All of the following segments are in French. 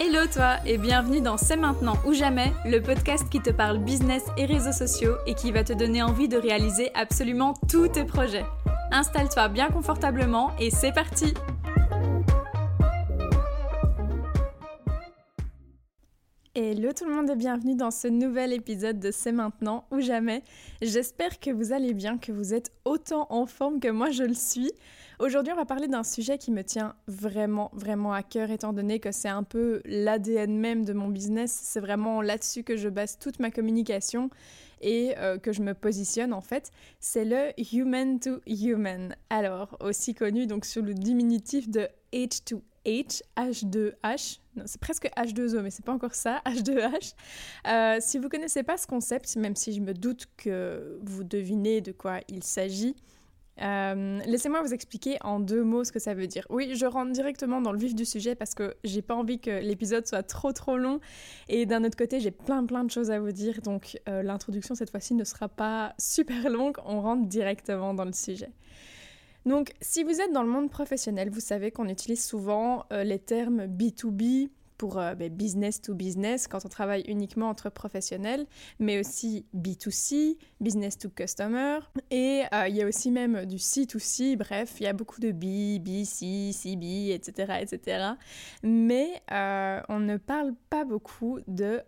Hello toi et bienvenue dans C'est maintenant ou jamais, le podcast qui te parle business et réseaux sociaux et qui va te donner envie de réaliser absolument tous tes projets. Installe-toi bien confortablement et c'est parti Hello tout le monde et bienvenue dans ce nouvel épisode de C'est maintenant ou jamais. J'espère que vous allez bien, que vous êtes autant en forme que moi je le suis. Aujourd'hui on va parler d'un sujet qui me tient vraiment vraiment à cœur étant donné que c'est un peu l'ADN même de mon business. C'est vraiment là-dessus que je base toute ma communication et euh, que je me positionne en fait, c'est le human to human. Alors, aussi connu donc sous le diminutif de H2H, H2H, c'est presque H2O, mais c'est pas encore ça, H2H. Euh, si vous connaissez pas ce concept, même si je me doute que vous devinez de quoi il s'agit, euh, laissez-moi vous expliquer en deux mots ce que ça veut dire. Oui, je rentre directement dans le vif du sujet parce que j'ai pas envie que l'épisode soit trop trop long et d'un autre côté j'ai plein plein de choses à vous dire donc euh, l'introduction cette fois-ci ne sera pas super longue, on rentre directement dans le sujet. Donc si vous êtes dans le monde professionnel, vous savez qu'on utilise souvent euh, les termes B2B, pour euh, ben, business to business quand on travaille uniquement entre professionnels, mais aussi B2C, business to customer, et euh, il y a aussi même du C2C, bref, il y a beaucoup de B, B, C, CB, etc., etc. Mais on ne parle pas beaucoup de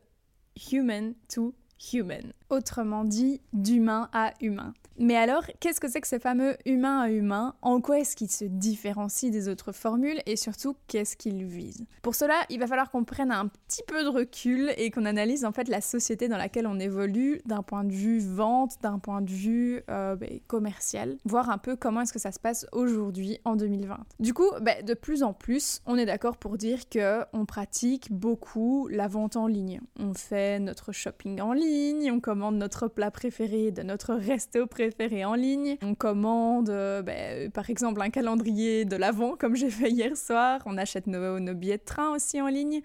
human to human, autrement dit d'humain à humain. Mais alors, qu'est-ce que c'est que ce fameux humain à humain? En quoi est-ce qu'il se différencie des autres formules et surtout qu'est-ce qu'il vise? Pour cela, il va falloir qu'on prenne un petit peu de recul et qu'on analyse en fait la société dans laquelle on évolue d'un point de vue vente, d'un point de vue euh, ben, commercial, voir un peu comment est-ce que ça se passe aujourd'hui en 2020. Du coup, ben, de plus en plus, on est d'accord pour dire que on pratique beaucoup la vente en ligne. On fait notre shopping en ligne, on commande notre plat préféré de notre resto préféré en ligne. On commande, euh, ben, par exemple, un calendrier de l'Avent, comme j'ai fait hier soir. On achète nos, billets de train aussi en ligne.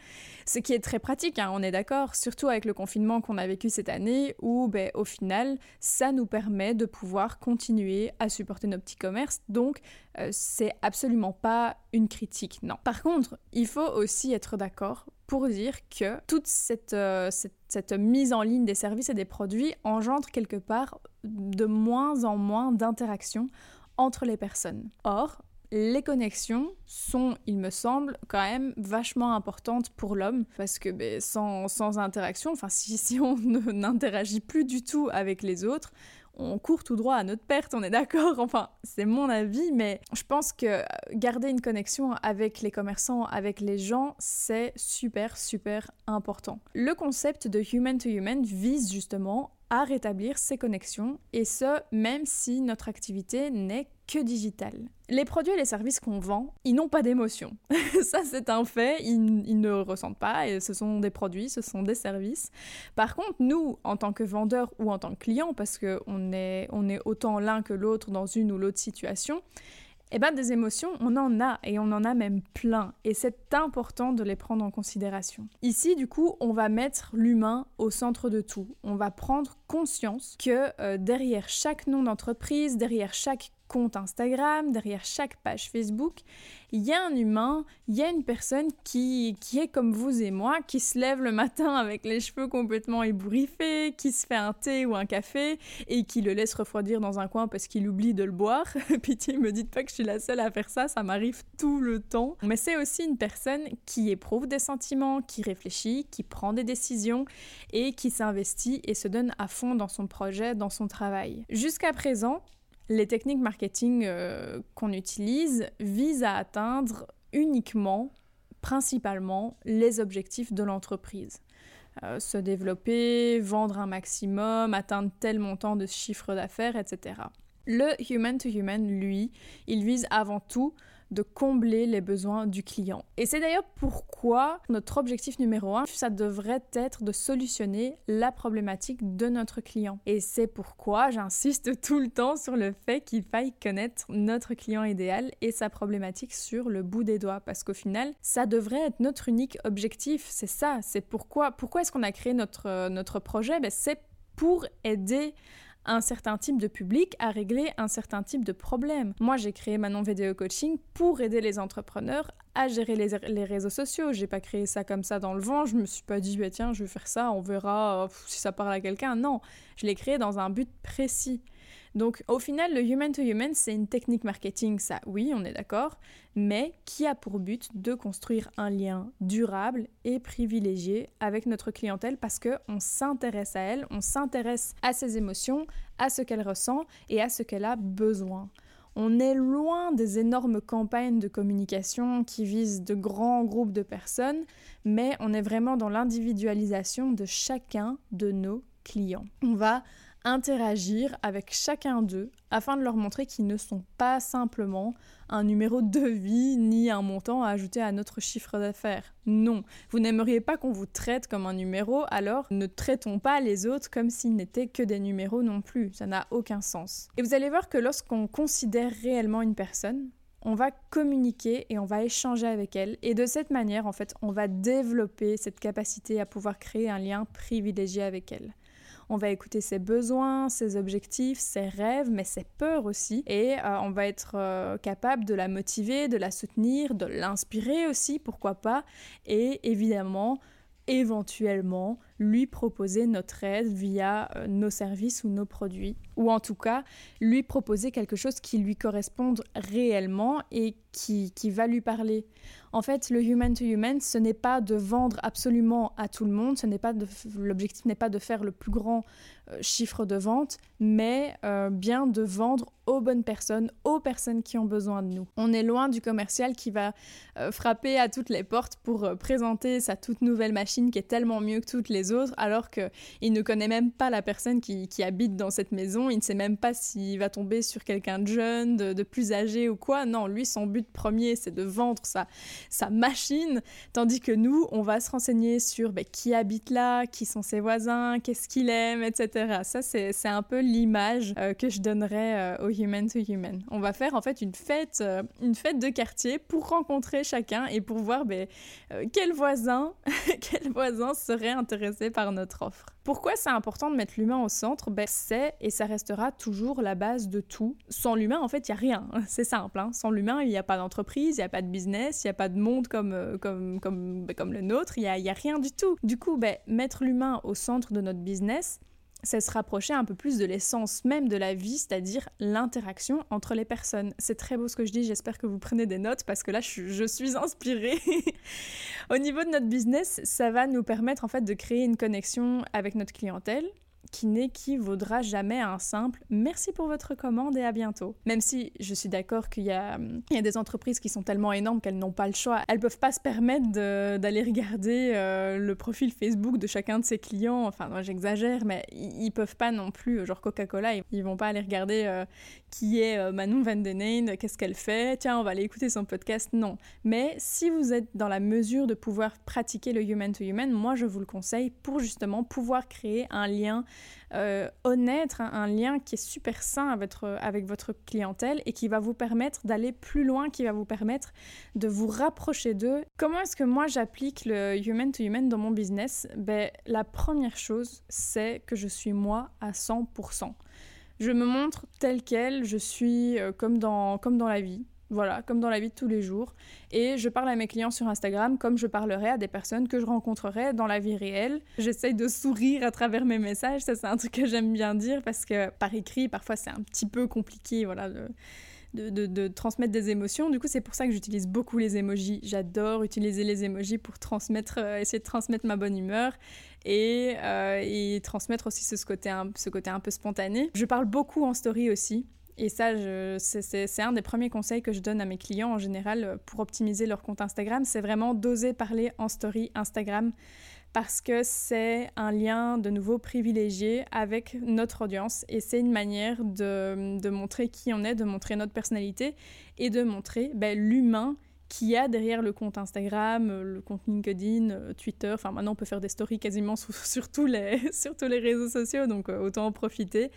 Ce qui est très pratique, hein, on est d'accord, surtout avec le confinement qu'on a vécu cette année, où ben, au final, ça nous permet de pouvoir continuer à supporter nos petits commerces. Donc, euh, c'est absolument pas une critique, non. Par contre, il faut aussi être d'accord pour dire que toute cette, euh, cette, mise en ligne des services et des produits engendre quelque part de moins en moins d'interactions entre les personnes. Or, les connexions sont, il me semble, quand même vachement importantes pour l'homme, parce que ben, sans, sans, interaction, enfin si, si on n'interagit plus du tout avec les autres, on court tout droit à notre perte, on est d'accord, enfin c'est mon avis, mais je pense que garder une connexion avec les commerçants, avec les gens, c'est super super important. Le concept de human to human vise justement à rétablir ces connexions, et ce, même si notre activité n'est que digitale. Les produits et les services qu'on vend, ils n'ont pas d'émotion. Ça, c'est un fait, ils, ne ressentent pas, et ce sont des produits, ce sont des services. Par contre, nous, en tant que vendeurs ou en tant que clients, parce qu'on est, on est autant l'un que l'autre dans une ou l'autre situation, eh bien, des émotions, on en a et on en a même plein. Et c'est important de les prendre en considération. Ici, du coup, on va mettre l'humain au centre de tout. On va prendre conscience que euh, derrière chaque nom d'entreprise, derrière chaque compte Instagram, derrière chaque page Facebook, il y a un humain, il y a une personne qui, qui est comme vous et moi, qui se lève le matin avec les cheveux complètement ébouriffés, qui se fait un thé ou un café et qui le laisse refroidir dans un coin parce qu'il oublie de le boire. Pitié, me dites pas que je suis la seule à faire ça, ça m'arrive tout le temps. Mais c'est aussi une personne qui éprouve des sentiments, qui réfléchit, qui prend des décisions et qui s'investit et se donne à fond dans son projet, dans son travail. Jusqu'à présent, les techniques marketing euh, qu'on utilise visent à atteindre uniquement, principalement, les objectifs de l'entreprise. Euh, se développer, vendre un maximum, atteindre tel montant de chiffre d'affaires, etc. Le human to human, lui, il vise avant tout de combler les besoins du client. Et c'est d'ailleurs pourquoi notre objectif numéro un, ça devrait être de solutionner la problématique de notre client. Et c'est pourquoi j'insiste tout le temps sur le fait qu'il faille connaître notre client idéal et sa problématique sur le bout des doigts. Parce qu'au final, ça devrait être notre unique objectif. C'est ça, c'est pourquoi, pourquoi est-ce qu'on a créé notre, notre projet? Ben, C'est pour aider un certain type de public à régler un certain type de problème. Moi, j'ai créé Manon Vidéo Coaching pour aider les entrepreneurs à gérer les, réseaux sociaux. J'ai pas créé ça comme ça dans le vent. Je me suis pas dit, bah, tiens, je vais faire ça, on verra euh, si ça parle à quelqu'un. Non, je l'ai créé dans un but précis. Donc au final, le human to human, c'est une technique marketing, ça oui, on est d'accord, mais qui a pour but de construire un lien durable et privilégié avec notre clientèle parce qu'on s'intéresse à elle, on s'intéresse à ses émotions, à ce qu'elle ressent et à ce qu'elle a besoin. On est loin des énormes campagnes de communication qui visent de grands groupes de personnes, mais on est vraiment dans l'individualisation de chacun de nos clients. On va interagir avec chacun d'eux afin de leur montrer qu'ils ne sont pas simplement un numéro de vie ni un montant à ajouter à notre chiffre d'affaires. Non, vous n'aimeriez pas qu'on vous traite comme un numéro, alors ne traitons pas les autres comme s'ils n'étaient que des numéros non plus. Ça n'a aucun sens. Et vous allez voir que lorsqu'on considère réellement une personne, on va communiquer et on va échanger avec elle. Et de cette manière, en fait, on va développer cette capacité à pouvoir créer un lien privilégié avec elle. On va écouter ses besoins, ses objectifs, ses rêves, mais ses peurs aussi. Et euh, on va être euh, capable de la motiver, de la soutenir, de l'inspirer aussi, pourquoi pas. Et évidemment, éventuellement lui proposer notre aide via euh, nos services ou nos produits, ou en tout cas lui proposer quelque chose qui lui corresponde réellement et qui, qui va lui parler. En fait, le human to human, ce n'est pas de vendre absolument à tout le monde, ce n'est pas l'objectif n'est pas de faire le plus grand euh, chiffre de vente, mais euh, bien de vendre aux bonnes personnes, aux personnes qui ont besoin de nous. On est loin du commercial qui va frapper à toutes les portes pour présenter sa toute nouvelle machine qui est tellement mieux que toutes les autres, alors qu'il ne connaît même pas la personne qui, habite dans cette maison, il ne sait même pas s'il va tomber sur quelqu'un de jeune, de, plus âgé ou quoi. Non, lui, son but premier, c'est de vendre sa, machine, tandis que nous, on va se renseigner sur ben, qui habite là, qui sont ses voisins, qu'est-ce qu'il aime, etc. Ça, c'est un peu l'image euh, que je donnerais euh, au human to human. On va faire en fait une fête, euh, une fête de quartier pour rencontrer chacun et pour voir ben, quel voisin, quel voisin serait intéressé par notre offre. Pourquoi c'est important de mettre l'humain au centre? Ben, C'est et ça restera toujours la base de tout. Sans l'humain, en fait, il n'y a rien. C'est simple. Hein. Sans l'humain, il n'y a pas d'entreprise, il n'y a pas de business, il n'y a pas de monde comme, euh, comme, comme, ben, comme le nôtre, il n'y a, a, rien du tout. Du coup, ben, mettre l'humain au centre de notre business, c'est se rapprocher un peu plus de l'essence même de la vie, c'est-à-dire l'interaction entre les personnes. C'est très beau ce que je dis, j'espère que vous prenez des notes parce que là je, suis inspirée. Au niveau de notre business, ça va nous permettre en fait de créer une connexion avec notre clientèle, qui n'équivaudra jamais un simple merci pour votre commande et à bientôt. Même si je suis d'accord qu'il y, a des entreprises qui sont tellement énormes qu'elles n'ont pas le choix, elles peuvent pas se permettre d'aller regarder euh, le profil Facebook de chacun de ses clients. Enfin, moi j'exagère, mais ils, peuvent pas non plus, genre Coca-Cola, ils, vont pas aller regarder euh, qui est euh, Manon Van Den qu'est-ce qu'elle fait, tiens, on va aller écouter son podcast. Non. Mais si vous êtes dans la mesure de pouvoir pratiquer le human to human, moi je vous le conseille pour justement pouvoir créer un lien euh, honnête, un, lien qui est super sain avec votre, clientèle et qui va vous permettre d'aller plus loin, qui va vous permettre de vous rapprocher d'eux. Comment est-ce que moi j'applique le human to human dans mon business? Ben, La première chose, c'est que je suis moi à 100%. Je me montre telle qu'elle, je suis euh, comme, dans, comme dans la vie. Voilà, comme dans la vie de tous les jours. Et je parle à mes clients sur Instagram comme je parlerais à des personnes que je rencontrerais dans la vie réelle. J'essaye de sourire à travers mes messages, ça c'est un truc que j'aime bien dire parce que par écrit, parfois c'est un petit peu compliqué, voilà. De, transmettre des émotions. Du coup, c'est pour ça que j'utilise beaucoup les emojis. J'adore utiliser les emojis pour transmettre, euh, essayer de transmettre ma bonne humeur et, euh, et transmettre aussi ce côté un peu spontané. Je parle beaucoup en story aussi. Et ça, c'est un des premiers conseils que je donne à mes clients en général euh, pour optimiser leur compte Instagram. C'est vraiment d'oser parler en story Instagram parce que c'est un lien de nouveau privilégié avec notre audience et c'est une manière de, montrer qui on est, de montrer notre personnalité et de montrer ben, l'humain qu'il y a derrière le compte Instagram, euh, le compte LinkedIn, euh, Twitter. Enfin, maintenant, on peut faire des stories quasiment sur, tous, les, sur tous les réseaux sociaux, donc euh, autant en profiter.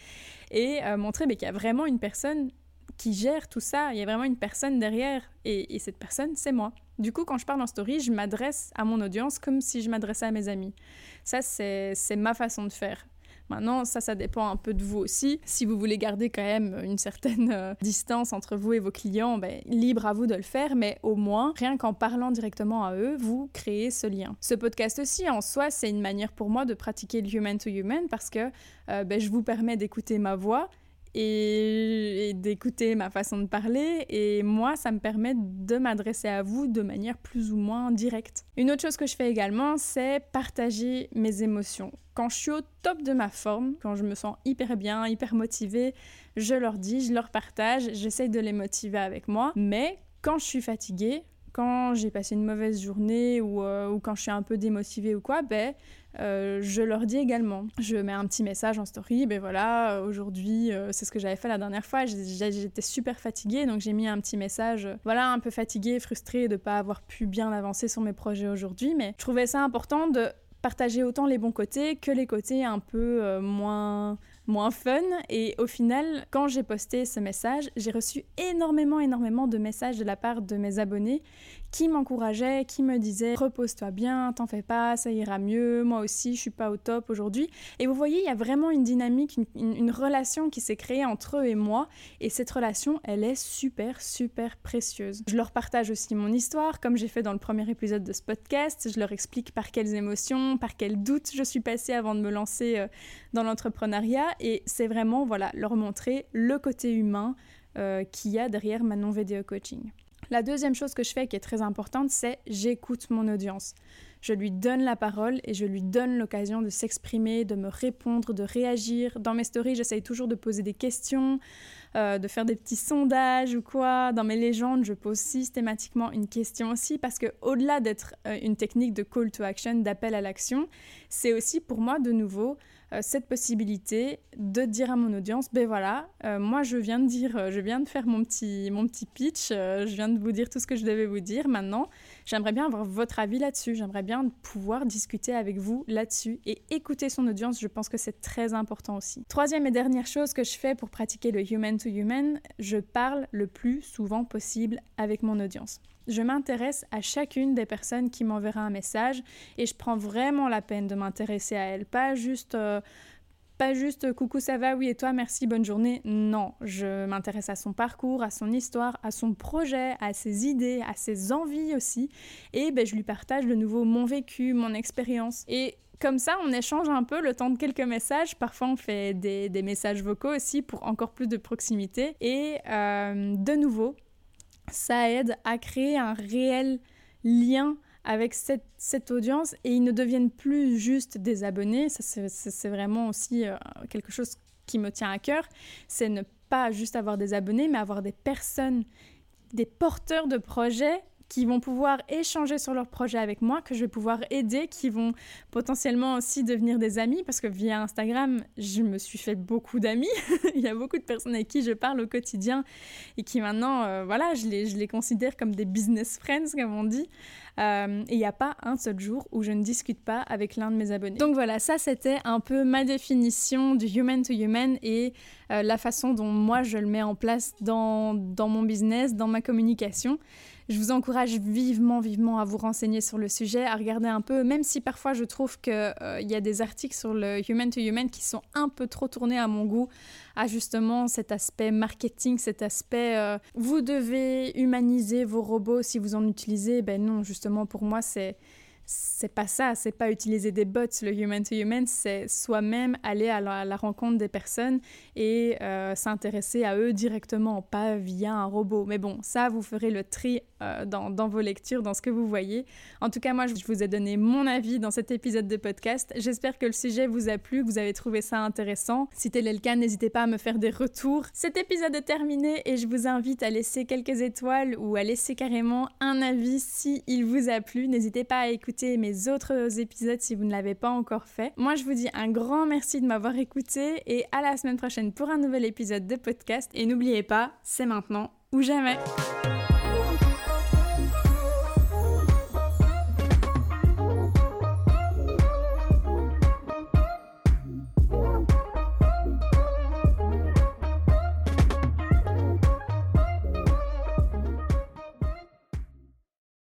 Et montrer mais qu'il y a vraiment une personne qui gère tout ça. Il y a vraiment une personne derrière. Et, et cette personne, c'est moi. Du coup, quand je parle en story, je m'adresse à mon audience comme si je m'adressais à mes amis. Ça, c'est ma façon de faire. Maintenant, ça, ça dépend un peu de vous aussi. Si vous voulez garder quand même une certaine euh, distance entre vous et vos clients, ben, libre à vous de le faire, mais au moins, rien qu'en parlant directement à eux, vous créez ce lien. Ce podcast aussi, en soi, c'est une manière pour moi de pratiquer le human to human parce que euh, ben, je vous permets d'écouter ma voix et, d'écouter ma façon de parler. Et moi, ça me permet de m'adresser à vous de manière plus ou moins directe. Une autre chose que je fais également, c'est partager mes émotions. Quand je suis au top de ma forme, quand je me sens hyper bien, hyper motivée, je leur dis, je leur partage, j'essaye de les motiver avec moi. Mais quand je suis fatiguée, quand j'ai passé une mauvaise journée ou, euh, ou, quand je suis un peu démotivée ou quoi, ben, euh, je leur dis également. Je mets un petit message en story, ben voilà, aujourd'hui, euh, c'est ce que j'avais fait la dernière fois, j'étais super fatiguée, donc j'ai mis un petit message, voilà, un peu fatiguée, frustrée de ne pas avoir pu bien avancer sur mes projets aujourd'hui, mais je trouvais ça important de partager autant les bons côtés que les côtés un peu moins moins fun. Et au final, quand j'ai posté ce message, j'ai reçu énormément, énormément de messages de la part de mes abonnés qui m'encourageaient, qui me disaient repose-toi bien, t'en fais pas, ça ira mieux, moi aussi je suis pas au top aujourd'hui. Et vous voyez, il y a vraiment une dynamique, une, relation qui s'est créée entre eux et moi. Et cette relation, elle est super, super précieuse. Je leur partage aussi mon histoire, comme j'ai fait dans le premier épisode de ce podcast. Je leur explique par quelles émotions, par quels doutes je suis passée avant de me lancer euh, dans l'entrepreneuriat. Et c'est vraiment, voilà, leur montrer le côté humain euh, qu'il y a derrière ma non-vidéo coaching. La deuxième chose que je fais qui est très importante, c'est j'écoute mon audience. Je lui donne la parole et je lui donne l'occasion de s'exprimer, de me répondre, de réagir. Dans mes stories, j'essaye toujours de poser des questions, euh, de faire des petits sondages ou quoi. Dans mes légendes, je pose systématiquement une question aussi parce que au-delà d'être euh, une technique de call to action, d'appel à l'action, c'est aussi pour moi de nouveau cette possibilité de dire à mon audience, ben voilà, euh, moi je viens de dire, euh, je viens de faire mon petit, mon petit pitch, je viens de vous dire tout ce que je devais vous dire. Maintenant, j'aimerais bien avoir votre avis là-dessus, j'aimerais bien pouvoir discuter avec vous là-dessus et écouter son audience, je pense que c'est très important aussi. Troisième et dernière chose que je fais pour pratiquer le human to human, je parle le plus souvent possible avec mon audience. Je m'intéresse à chacune des personnes qui m'enverra un message et je prends vraiment la peine de m'intéresser à elle, pas juste euh, pas juste coucou ça va oui et toi merci bonne journée. Non, je m'intéresse à son parcours, à son histoire, à son projet, à ses idées, à ses envies aussi et ben, je lui partage de nouveau mon vécu, mon expérience et comme ça, on échange un peu le temps de quelques messages. Parfois, on fait des, messages vocaux aussi pour encore plus de proximité. Et euh, de nouveau, ça aide à créer un réel lien avec cette, audience et ils ne deviennent plus juste des abonnés. Ça, c'est vraiment aussi euh, quelque chose qui me tient à cœur. C'est ne pas juste avoir des abonnés, mais avoir des personnes, des porteurs de projets qui vont pouvoir échanger sur leurs projets avec moi, que je vais pouvoir aider, qui vont potentiellement aussi devenir des amis, parce que via Instagram, je me suis fait beaucoup d'amis. il y a beaucoup de personnes avec qui je parle au quotidien et qui maintenant, euh, voilà, je les, considère comme des business friends, comme on dit. Euh, et il n'y a pas un seul jour où je ne discute pas avec l'un de mes abonnés. Donc voilà, ça c'était un peu ma définition du human to human et euh, la façon dont moi je le mets en place dans mon business, dans ma communication. Je vous encourage vivement, vivement à vous renseigner sur le sujet, à regarder un peu, même si parfois je trouve qu'il euh, y a des articles sur le human to human qui sont un peu trop tournés à mon goût, à justement cet aspect marketing, cet aspect euh, vous devez humaniser vos robots si vous en utilisez. Ben non, justement pour moi c'est c'est pas ça, c'est pas utiliser des bots, le human to human, c'est soi-même aller à la, rencontre des personnes et euh, s'intéresser à eux directement, pas via un robot. Mais bon, ça, vous ferez le tri euh, dans, vos lectures, dans ce que vous voyez. En tout cas, moi, je vous ai donné mon avis dans cet épisode de podcast. J'espère que le sujet vous a plu, que vous avez trouvé ça intéressant. Si tel est le cas, n'hésitez pas à me faire des retours. Cet épisode est terminé et je vous invite à laisser quelques étoiles ou à laisser carrément un avis si vous a plu. N'hésitez pas à mes autres épisodes si vous ne l'avez pas encore fait. Moi, je vous dis un grand merci de m'avoir écouté et à la semaine prochaine pour un nouvel épisode de podcast. Et n'oubliez pas, c'est maintenant ou jamais.